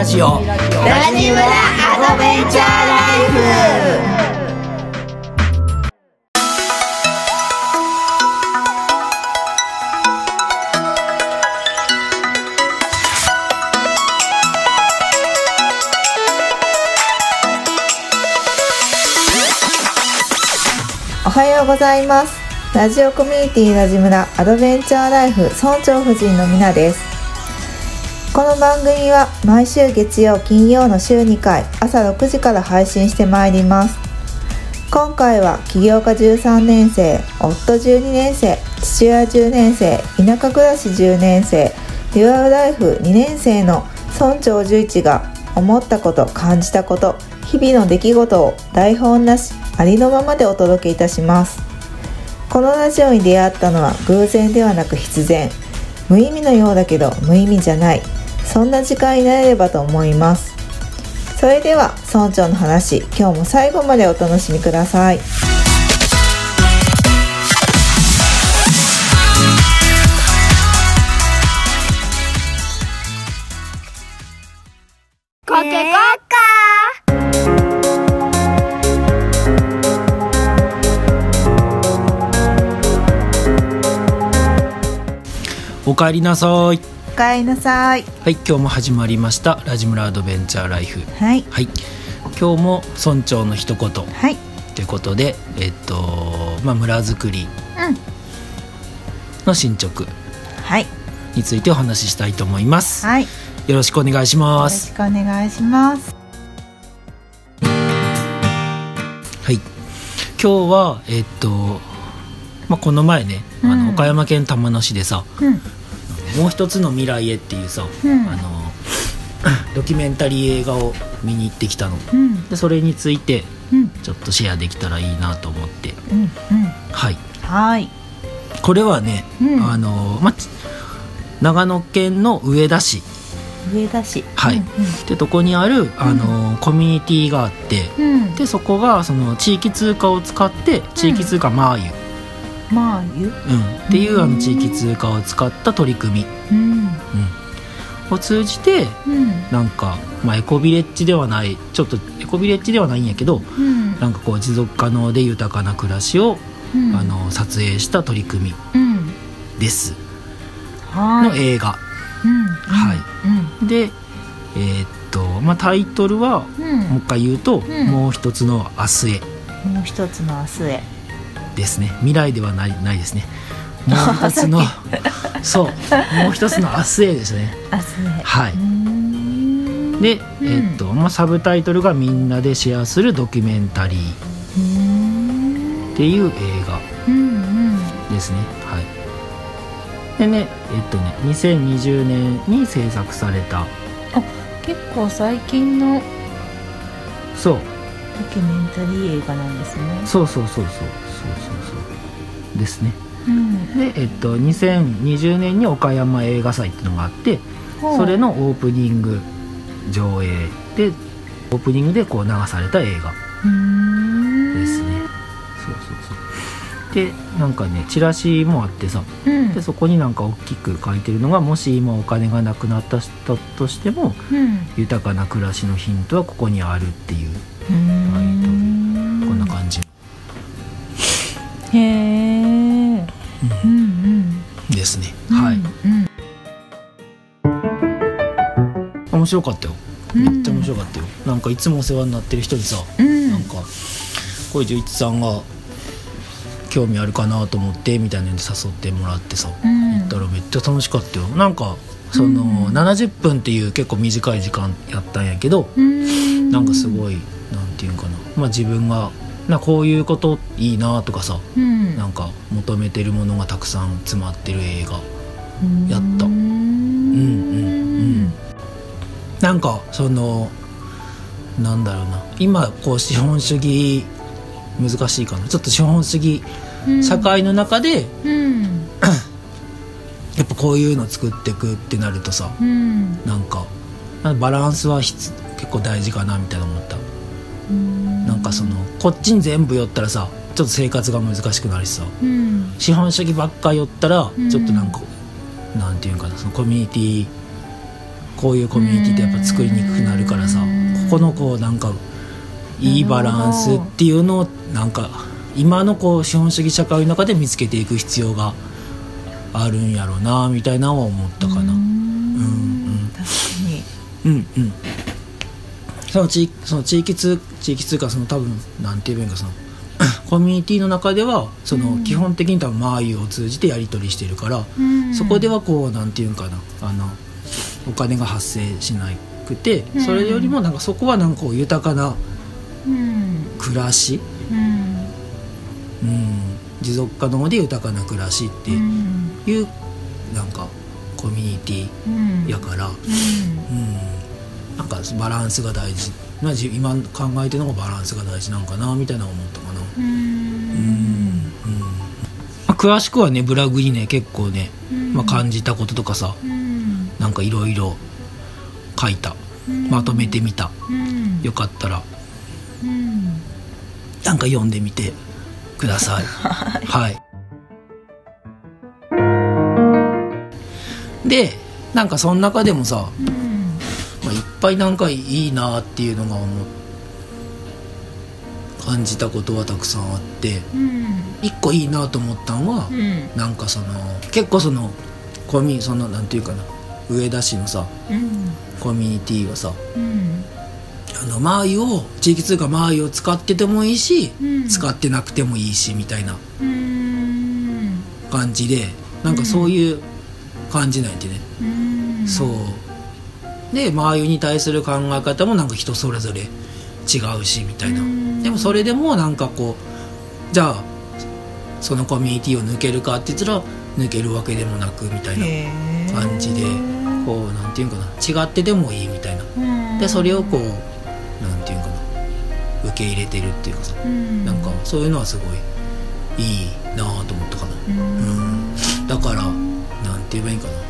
ラジオ。ラジムラアドベンチャーライフおはようございますラジオコミュニティラジムラアドベンチャーライフ村長夫人のみなですこの番組は毎週月曜金曜の週2回朝6時から配信してまいります。今回は起業家13年生夫12年生父親10年生田舎暮らし10年生デュアルライフ2年生の村長11が思ったこと感じたこと日々の出来事を台本なしありのままでお届けいたします。このラジオに出会ったのは偶然ではなく必然。無意味のようだけど無意味じゃない。そんな時間になれればと思います。それでは村長の話今日も最後までお楽しみください。コケコッカおかえりなさい。おかえりなさい。はい今日も始まりました。ラジムラアドベンチャーライフ。はい。はい。今日も村長の一言。はい。ということでえっとまあ村づくりの進捗はい。についてお話ししたいと思います。はい。よよろしくお願いしまろすしくお願いします。はい。今日はえっとまあこの前ねあうん。の岡山県玉野市でさうんもう一つの未来へっていうさうん。あの ドキュメンタリー映画を見に行ってきたの。うん。でそれについてうん。ちょっとシェアできたらいいなと思って。うんうん。はい。はい。これはね、うん。あのまち長野県の上田市。上田市。はい。ってとこにあるあの、コミュニティがあってうんうん。でそこがその地域通貨を使って地域通貨マーユ、まあゆう。ん。っていうあの地域通貨を使った取り組み、うん。うん。を通じてうん。なんか、まあ、エコビレッジではないちょっとエコビレッジではないんやけどうん。なんかこう持続可能で豊かな暮らしを、うん。あの撮影した取り組うん。みです。はい。の映画、うん。はい。でえーっと、まあ、タイトルはもう一回言うと「ん。もう一つの明日へ。もう一つの明日へ」ですね。未来ではないないですね。もう一つの そう。もう一つの明日へですね。明日へ。はい。で、うん。えーっとまあ、サブタイトルが「みんなでシェアするドキュメンタリー」っていう映画。うんうん。ですね。はい。でねえっとね2020年に制作された。結構最近のそう。ドキュメンタリー映画なんですね。そうそうそうそうそうそうそう。ですね。うん。でえっと2020年に岡山映画祭っていうのがあってそれのオープニング上映でオープニングでこう流された映画。ですね。そうそうそう。でなんかねチラシもあってさうん。でそこになんか大きく書いてるのがもし今お金がなくなった人としてもうん。豊かな暮らしのヒントはここにあるっていうへえうんうん。ですね、はい。うん面白かったよ。うん。めっちゃ面白かったよ、なんかいつもお世話になってる人にさ、うん。なんか小池一さんが興味あるかなと思ってみたいなので誘ってもらってさ、うん。行ったらめっちゃ楽しかったよ。なんかその、うん。70分っていう結構短い時間やったんやけど、うん。なんかすごいなんていうんかな。まあ自分がなこういうこといいなとかさうん。なんか求めてるものがたくさん詰まってる映画やった。うんうんうん。なんかそのなんだろうな。今こう資本主義難しいかな。ちょっと資本主義うん。社会の中でうん。やっぱこういうの作っていくってなるとさうん。なんかバランスは必結構大事かなみたいな思ったなんかそのこっちに全部寄ったらさちょっと生活が難しくなるしさうん。資本主義ばっか寄ったらうん。ちょっとなんか、なんていうんかなそのコミュニティこういうコミュニティってやっぱ作りにくくなるからさここのこうなんかいいバランスっていうのをなんか今のこう資本主義社会の中で見つけていく必要があるんやろうなみたいなのは思ったかな。うんうん。確かに。うんうんその地域その地域通地域通貨その多分なんて言えばいいんかその コミュニティの中ではその基本的に多分マーユを通じてやり取りしてるから、そこではこうなんていうんかなあのお金が発生しなくてうん。それよりもなんかそこはなんかこう豊かなうん。暮らし、うん。うん、持続可能で豊かな暮らしってうん。いうなんかコミュニティうんやから、うん。うん、なんかバランスが大事。まあじ今考えてるのがバランスが大事なんかなみたいな思ったかな。ううん。ん、まあ、詳しくはねブログにね結構ね、まあ、感じたこととかさうん。なんかいろいろ書いた。まとめてみた。うん。よかったら。うん。なんか読んでみてください。はい。でなんかその中でもさ、うんぱいなんかいいなっていうのが思っ感じたことはたくさんあってうん。一個いいなと思ったんは、うん。なんかその結構そのコミそのなんていうかな上田市のさうん。コミュニティはさうん。あのマーユを地域通貨マーユを使っててもいいし、うん。使ってなくてもいいしみたいなうん。感じでなんかそういう感じなんやてね、うん。そうでマーユに対する考え方もなんか人それぞれ違うしみたいな、うん。でもそれでもなんかこうじゃあそのコミュニティを抜けるかって言ったら抜けるわけでもなくみたいな感じでこうなんていうんかな違っててもいいみたいな。うん。でそれをこうなんていうんかな受け入れてるっていうかさ。うん。なんかそういうのはすごいいいなぁと思ったかな。ううんん。だからなんて言えばいいんかな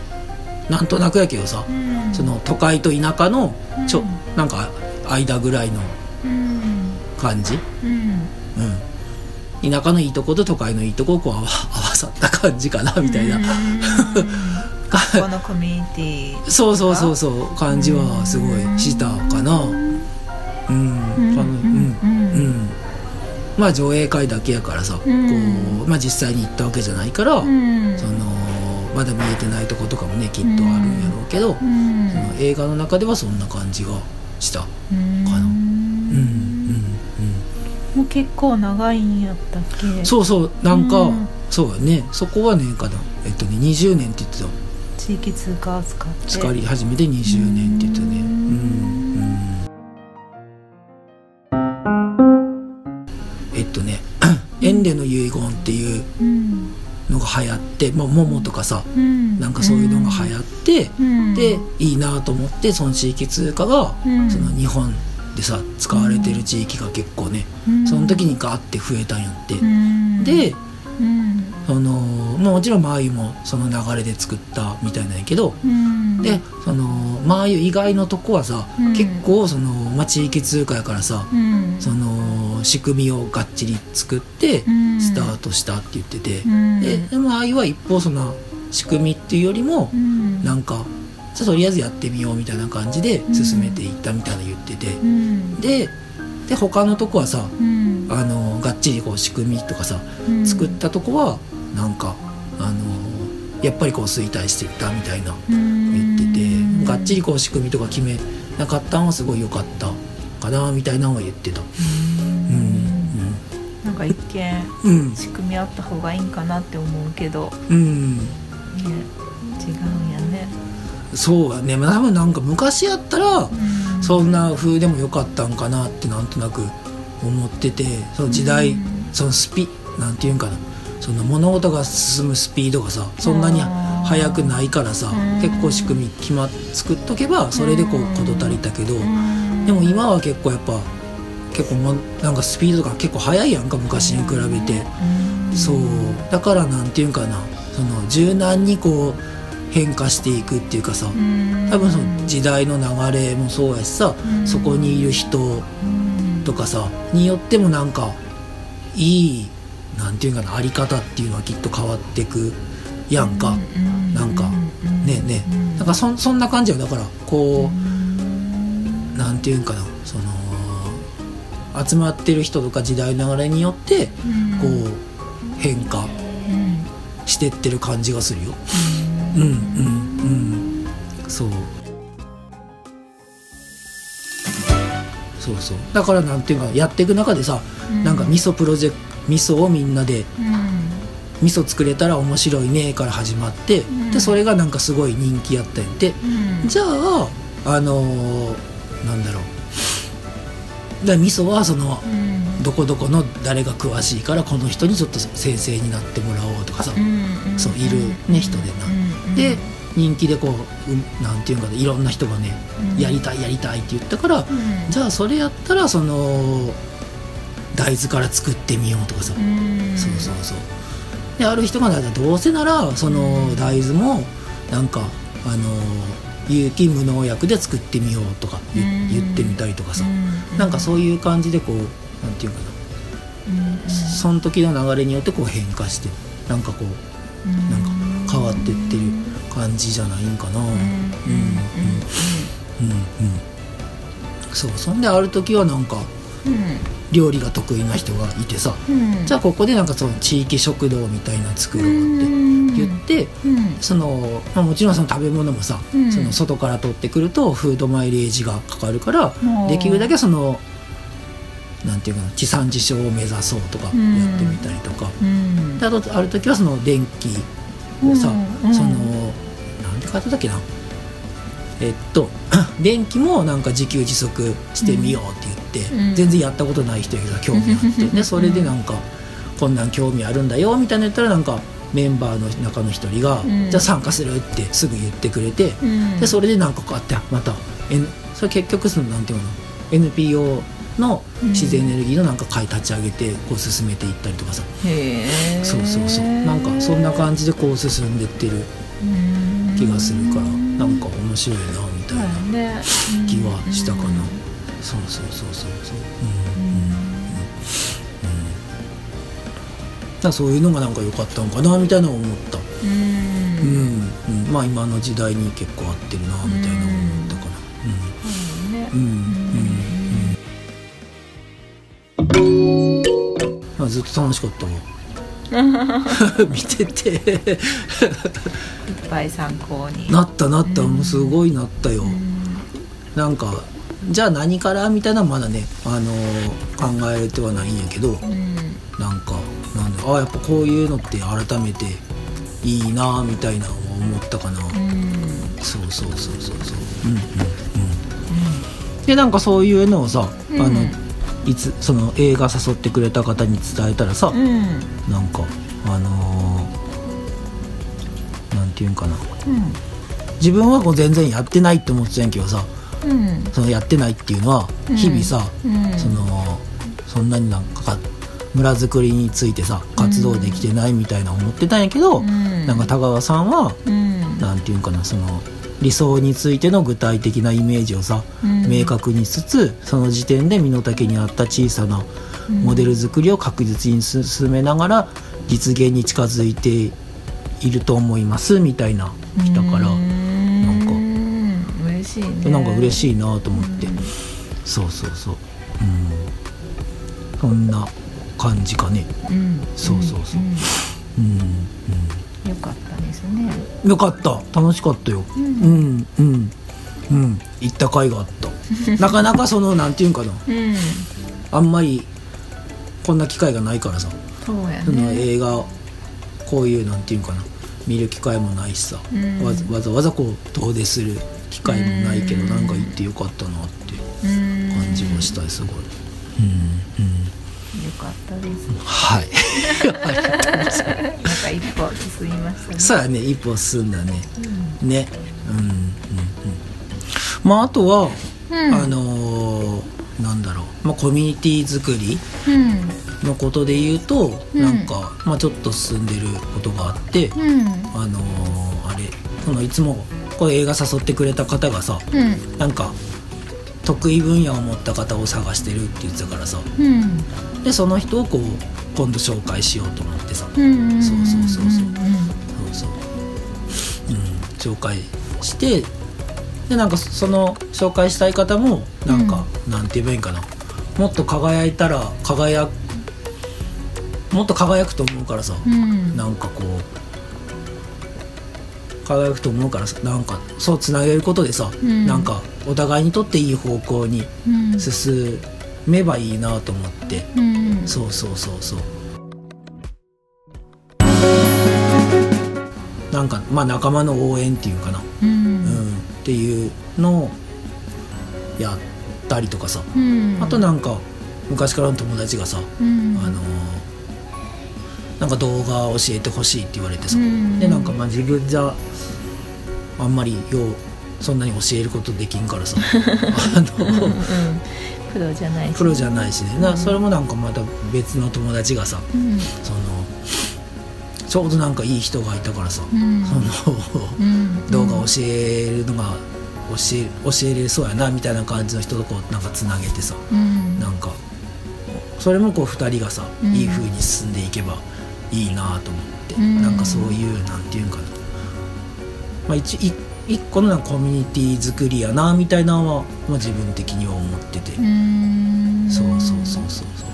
なんとなくやけどさうん。その都会と田舎のちょうんなんか間ぐらいのうん。感じ？うん。うん。田舎のいいとこと都会のいいとこをこう合わ合わさった感じかなみたいな。うん。このコミュニティそうそうそうそう感じはすごいしたかな。うん。うん。かな。うん。うん。うん。まあ上映会だけやからさ、うん。こうまあ、実際に行ったわけじゃないから、うん。そのまだ見えてないとことかもねきっとあるんやろうけど、うん。その映画の中ではそんな感じがしたうん。かなうん。うん。もう結構長いんやったっけ？うんそうそうなんか、うん。そうやね。そこはねかなえっとね20年って言ってた。地域通貨を使って。使い始めて20年って言ってたね。ううん流行って、まあ、モモとかさうん。なんかそういうのが流行って、うん。でいいなと思ってその地域通貨が、うん。その日本でさ使われてる地域が結構ね、うん。その時にガーって増えたんやって、うん。でうん。そのまあもちろんマーユもその流れで作ったみたいなんやけど、うん。でそのマーユ以外のとこはさ、うん。結構その、まあ、地域通貨やからさ、うん。その仕組みをがっちり作ってうん。スタートしたって言ってて、うん。ででもああいうは一方その仕組みっていうよりも、うん。なんかじゃあとりあえずやってみようみたいな感じで進めていったみたいな言ってて、うん。でで他のとこはさうん。あのがっちりこう仕組みとかさうん。作ったとこはなんかあのやっぱりこう衰退していったみたいなうん。言ってて。がっちりこう仕組みとか決めなかったんはすごい良かったかなみたいなのは言ってた。か一見仕組みあった方がいいんかなって思うけど、うん。ね、違うんやね、そうやね。まあ多分なんか昔やったらうん。そんな風でもよかったんかなってなんとなく思っててその時代、うん。そのスピなんていうんかな。その物事が進むスピードがさそんなに速くないからさうん。結構仕組み決まっ作っとけばそれでこう事足りたけどうん。でも今は結構やっぱ結構もうなんかスピードが結構速いやんか昔に比べて。うん。そう。だからなんていうんかな。その柔軟にこう変化していくっていうかさ。うん。多分その時代の流れもそうやしさ。うん。そこにいる人うん。とかさ。によってもなんかいいなんていうかなあり方っていうのはきっと変わってくやんか。うん。なんかうん。ねえねえ。なんかそんそんな感じよ。だからこうなんていうんかな集まってる人とか時代の流れによってこう変化してってる感じがするよ。うん。うんうんそう。そうそう。だからなんていうかやっていく中でさ、なんか味噌プロジェクト味噌をみんなで味噌作れたら面白いねから始まって、ん。でそれがなんかすごい人気やったんやって、じゃああのーなんだろうだ味噌はそのどこどこの誰が詳しいからこの人にちょっと先生になってもらおうとかさ、そういるね人でな、で人気でこううなんていうかないろんな人がね、やりたいやりたいって言ったから、じゃあそれやったらその大豆から作ってみようとかさ、そうそうそう。である人がどうせならその大豆もなんかあの有機無農薬で作ってみようとか言,、うん。言ってみたりとかさ、なんかそういう感じでこうなんていうかな、その時の流れによってこう変化してなんかこうなんか変わってってる感じじゃないんかな。うん。うん。うん。うん。そう。そんである時はなんか料理が得意な人がいてさ、じゃあここでなんかその地域食堂みたいなの作ろうって言って、その、まあ、もちろんその食べ物もさ、うん。その外から取ってくるとフードマイレージがかかるから、う。んできるだけそのなんていうかな地産地消を目指そうとかやうん。ってみたりとか、であとある時はその電気をさ、うん。そのなんて書いてたっけな。えっと電気もなんか自給自足してみようって言って、うん。全然やったことない人やけど興味あって。でそれでなんかこんなん興味あるんだよみたいなの言ったらなんかメンバーの中の一人が、うん。じゃあ参加するってすぐ言ってくれて、でそれでなんかこうやってまた、N、それ結局そのなんていうの？NPO の自然エネルギーのなんか会立ち上げてこう進めていったりとかさ、へえ。そうそうそう。なんかそんな感じでこう進んでってる気がするからなんか面白いな。みたいなね。気はしたかな、そうそうそうそうそう。うん。うん。うん。うんそういうのがなんか良かったのかなみたいなのを思った。うん。うん、うん、まあ今の時代に結構合ってるなみたいな思ったかな。ね。うん。うん。うん。うん。あずっと楽しかったわ。見てていっぱい参考に。なったなった。もうすごいなったよ、なんかじゃあ何からみたいなまだね、あのー考えてはないんやけどうん。なんかなんだあやっぱこういうのって改めていいなみたいなのを思ったかな、うん。そうそうそうそうそう。うんうん。うん。でなんかそういうのをさ、うん。あのいつその映画誘ってくれた方に伝えたらさ、うん。なんかあのーなんていうんかな。自分はこう全然やってないって思ってたんやけどさうん。そのやってないっていうのはうん。日々さ、うん。そのそんなになんかか村づくりについてさ活動できてないみたいな思ってたんやけど、うん。なんか田川さんはうん。なんていうんかなその理想についての具体的なイメージをさ、うん。明確にしつつその時点で身の丈に合った小さなモデル作りを確実に進めながら実現に近づいていると思いますみたいな来たから、なんか。嬉しいね。なんか嬉いしいなと思って、そうそうそう。うん。そんな感じかね。うん。そうそうそう。うんうん、よかったですね。うん、よかった。楽しかったよ。うん。うんうん。うん。行った甲斐があった。なかなかそのなんていうんかな。うん。あんまりこんな機会がないからさ。そうやそのね映画こういうなんていうんかな見る機会もないしさ、うん。わざわざわざこう遠出する機会もないけど、うんなんか行ってよかったなってうん。感じましたすごい、うん。うん、よかったです。はい。なんか一歩進みましたね。そうやね一歩進んだね。うん。ね。うんうんうん。まああとは、うん。あのーなんだろう、まあ、コミュニティ作り。うんのことで言うと、うん。なんか、まあ、ちょっと進んでることがあって、うん。あのーあれそのいつもこれ映画誘ってくれた方がさうん。なんか得意分野を持った方を探してるって言ってたからさうん。でその人をこう今度紹介しようと思ってさうんそうそうそうそうう。んそうそう、うん、紹介してでなんかその紹介したい方もなんか、なんて言えばいいんかな。もっと輝いたら輝もっと輝くと思うからさ、うん。なんかこう輝くと思うからさなんかそうつなげることでさ、うん。なんかお互いにとっていい方向にうん。進めばいいなと思って、うん。そうそうそうそう。なんかまあ仲間の応援っていうかな、ううん。んっていうのをやったりとかさ、うん。あとなんか昔からの友達がさ、うん。あのなんか動画教えてほしいって言われてさ、うん。でなんかまあ自分じゃあんまりようそんなに教えることできんからさ。あのうんうん。プロじゃないし。プロじゃないしね。なそれもなんかまた別の友達がさうん。そのちょうどなんかいい人がいたからさ、うん。そのうん。動画教えるのが教え教えれそうやなみたいな感じの人とこうなんかつなげてさ。うん。なんかそれもこう2人がさ、うん。いい風に進んでいけばいいなと思って、うん。なんかそういうなんていうんかな、まあ、一一一個のコミュニティ作りやなみたいなのは、まあ、自分的には思ってて、うん。そうそうそうそう。そう、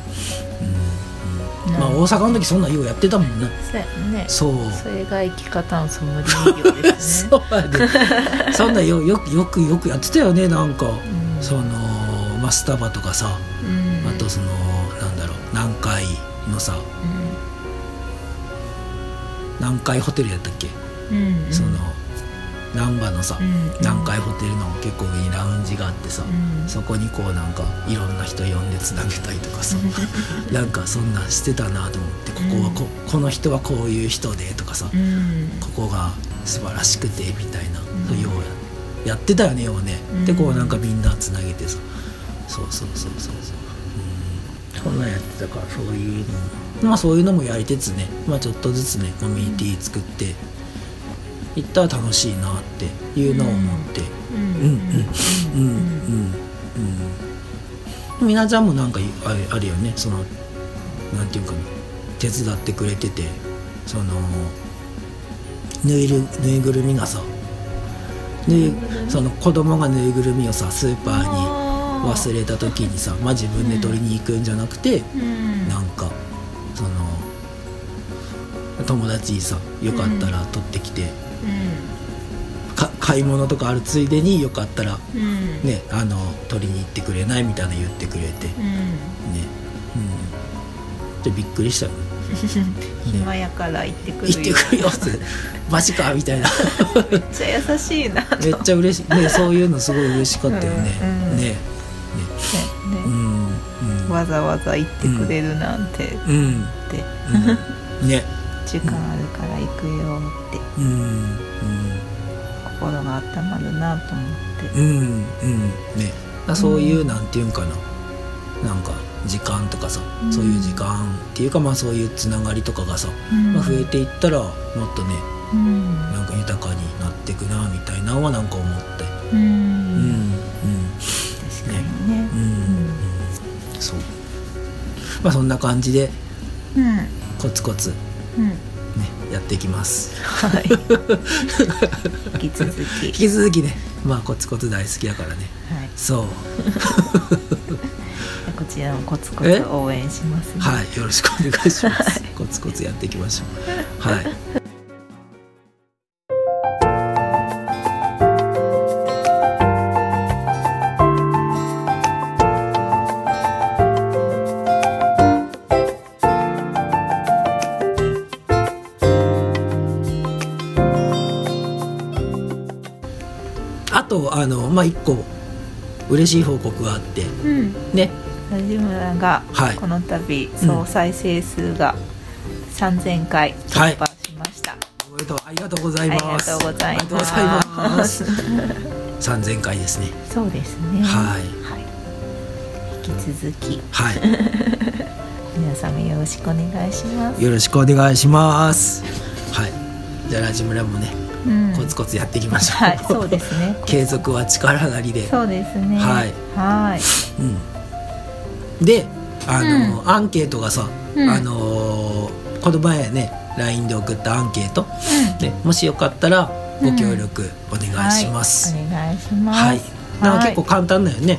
うん。うん、まあ大阪の時そんなんようやってたもんねそうやね。そう。それが生き方のソムリエ業ですね。そうそんなんよよくよくよくやってたよねなんか、ん。そのマスタバとかさ。うん。あとそのなんだろう南海のさ南海ホテルやったっけ、うんうん。その難波のさ、うん南海ホテルの結構上にラウンジがあってさ、うん。そこにこうなんかいろんな人呼んでつなげたりとかさ なんかそんなんしてたなと思ってここはこ,、この人はこういう人でとかさ、うん。ここが素晴らしくてみたいな、ん。そうようややってたよねようね、うん。でこうなんかみんなつなげてさ。そうそうそうそうそう。うん。そんなんやってたからそういうのもまあそういうのもやりつつね、まあ、ちょっとずつねコミュニティ作っていったら楽しいなっていうのを思って。うん。うんうんうんうんうん。みなちゃんもなんかいあるよね。そのなんていうかな。手伝ってくれててそのぬいるぬいぐるみがさぬいその子供がぬいぐるみをさスーパーに忘れた時にさまあ自分で取りに行くんじゃなくて、うん。なんかその友達にさよかったら取ってきて、か買い物とかあるついでによかったらねあの取りに行ってくれないみたいな言ってくれてねうん。うんでびっくりしたよ ね。暇やから行ってくる行ってくるよってマジかみたいな。めっちゃ優しいなと。めっちゃ嬉しい。ねそういうのすごい嬉しかったよね。ねわざわざ行ってくれるなんて。って、うん。うん。ね。時間あるから行くよって。うん心が温まるなと思って。うん。うん。うん。ね。だそういうなんていうんかな。なんか時間とかさ、うん。そういう時間っていうかまあそういうつながりとかがさ、うん。まあ、増えていったらもっとねうん。なんか豊かになっていくなみたいなのはなんか思って。うん、まあそんな感じでうん。コツコツうん。ねやっていきます。はい。引き続き。引き続きねまあコツコツ大好きだからね。はい。そう。こちらもコツコえ？ツ応援しますね。はいよろしくお願いします。コツコツやっていきましょう。はい一個嬉しい報告があって、うん、ね。ラジ村がこの度、総再生数が3000回突破しました、はい、おめでとう。ありがとうございます。ありがとうございます。3000 回ですね。そうですね。はい、はい、引き続き。はい。皆様よろしくお願いします。よろしくお願いします。はい。じゃあラジ村もねコツコツやっていきましょう、はいそうですね。継続は力なりで。そうですね。はい。はい。うん、であの、アンケートがさ、うん。あのーこの前ね LINE で送ったアンケート、でもしよかったらご協力お願いします、はい、お願いします。はい、なんかはい。結構簡単だよね。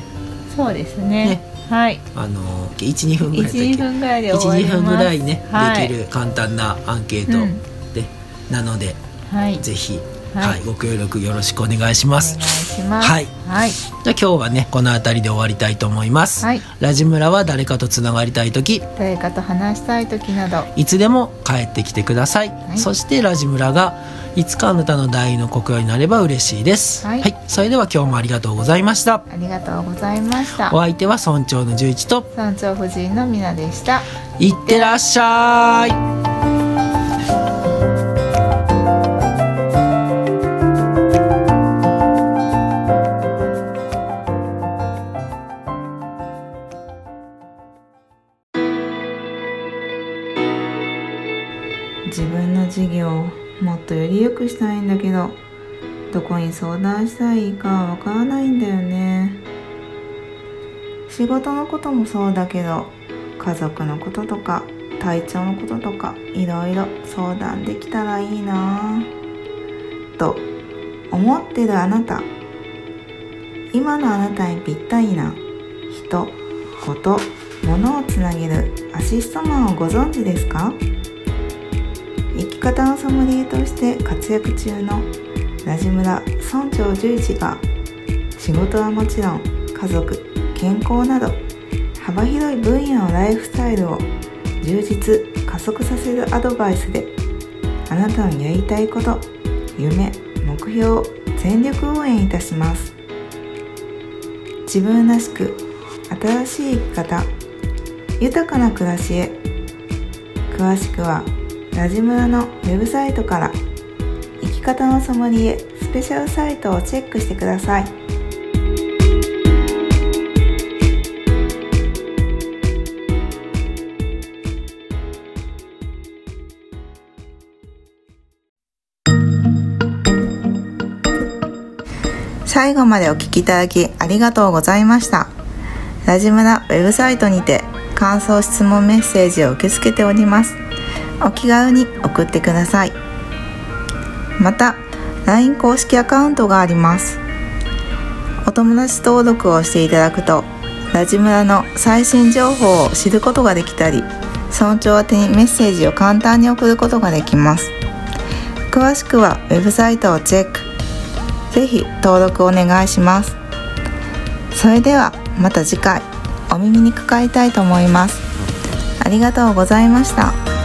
そうですね。ね。はい。あの12分ぐらいだっけ？12分ぐらいで終わります。12分ぐらいね、はい。できる簡単なアンケート。うん。で、なのではい。ぜひ、はい。はい。ご協力よろしくお願いします。お願いします。はい。はい。じゃあ今日はねこの辺りで終わりたいと思います、はい。ラジムラは誰かとつながりたい時。誰かと話したい時など。いつでも帰ってきてください、い。そしてラジムラがいつかあなたの第二の国用になれば嬉しいです。はい。それでは今日もありがとうございました。ありがとうございました。お相手は村長の十一と。山頂夫人のみなでした。いってらっしゃい自分の事業をもっとより良くしたいんだけどどこに相談したらいいかわからないんだよね。仕事のこともそうだけど家族のこととか体調のこととかいろいろ相談できたらいいな。と思ってるあなた。今のあなたにぴったりな人こと物をつなげるアシストマンをご存知ですか？方のソムリエとして活躍中のラジムラ村長十一が仕事はもちろん家族健康など幅広い分野のライフスタイルを充実加速させるアドバイスであなたのやりたいこと夢目標を全力応援いたします。自分らしく新しい生き方豊かな暮らしへ詳しくはラジムラのウェブサイトから生き方のソムリエスペシャルサイトをチェックしてください。最後までお聞きいただきありがとうございました。ラジムラウェブサイトにて感想質問メッセージを受け付けております。お気軽に送ってください。また LINE 公式アカウントがあります。お友達登録をしていただくとラジムラの最新情報を知ることができたり村長宛てにメッセージを簡単に送ることができます。詳しくはウェブサイトをチェック。ぜひ登録お願いします。それではまた次回お耳にかかりたいと思います。ありがとうございました。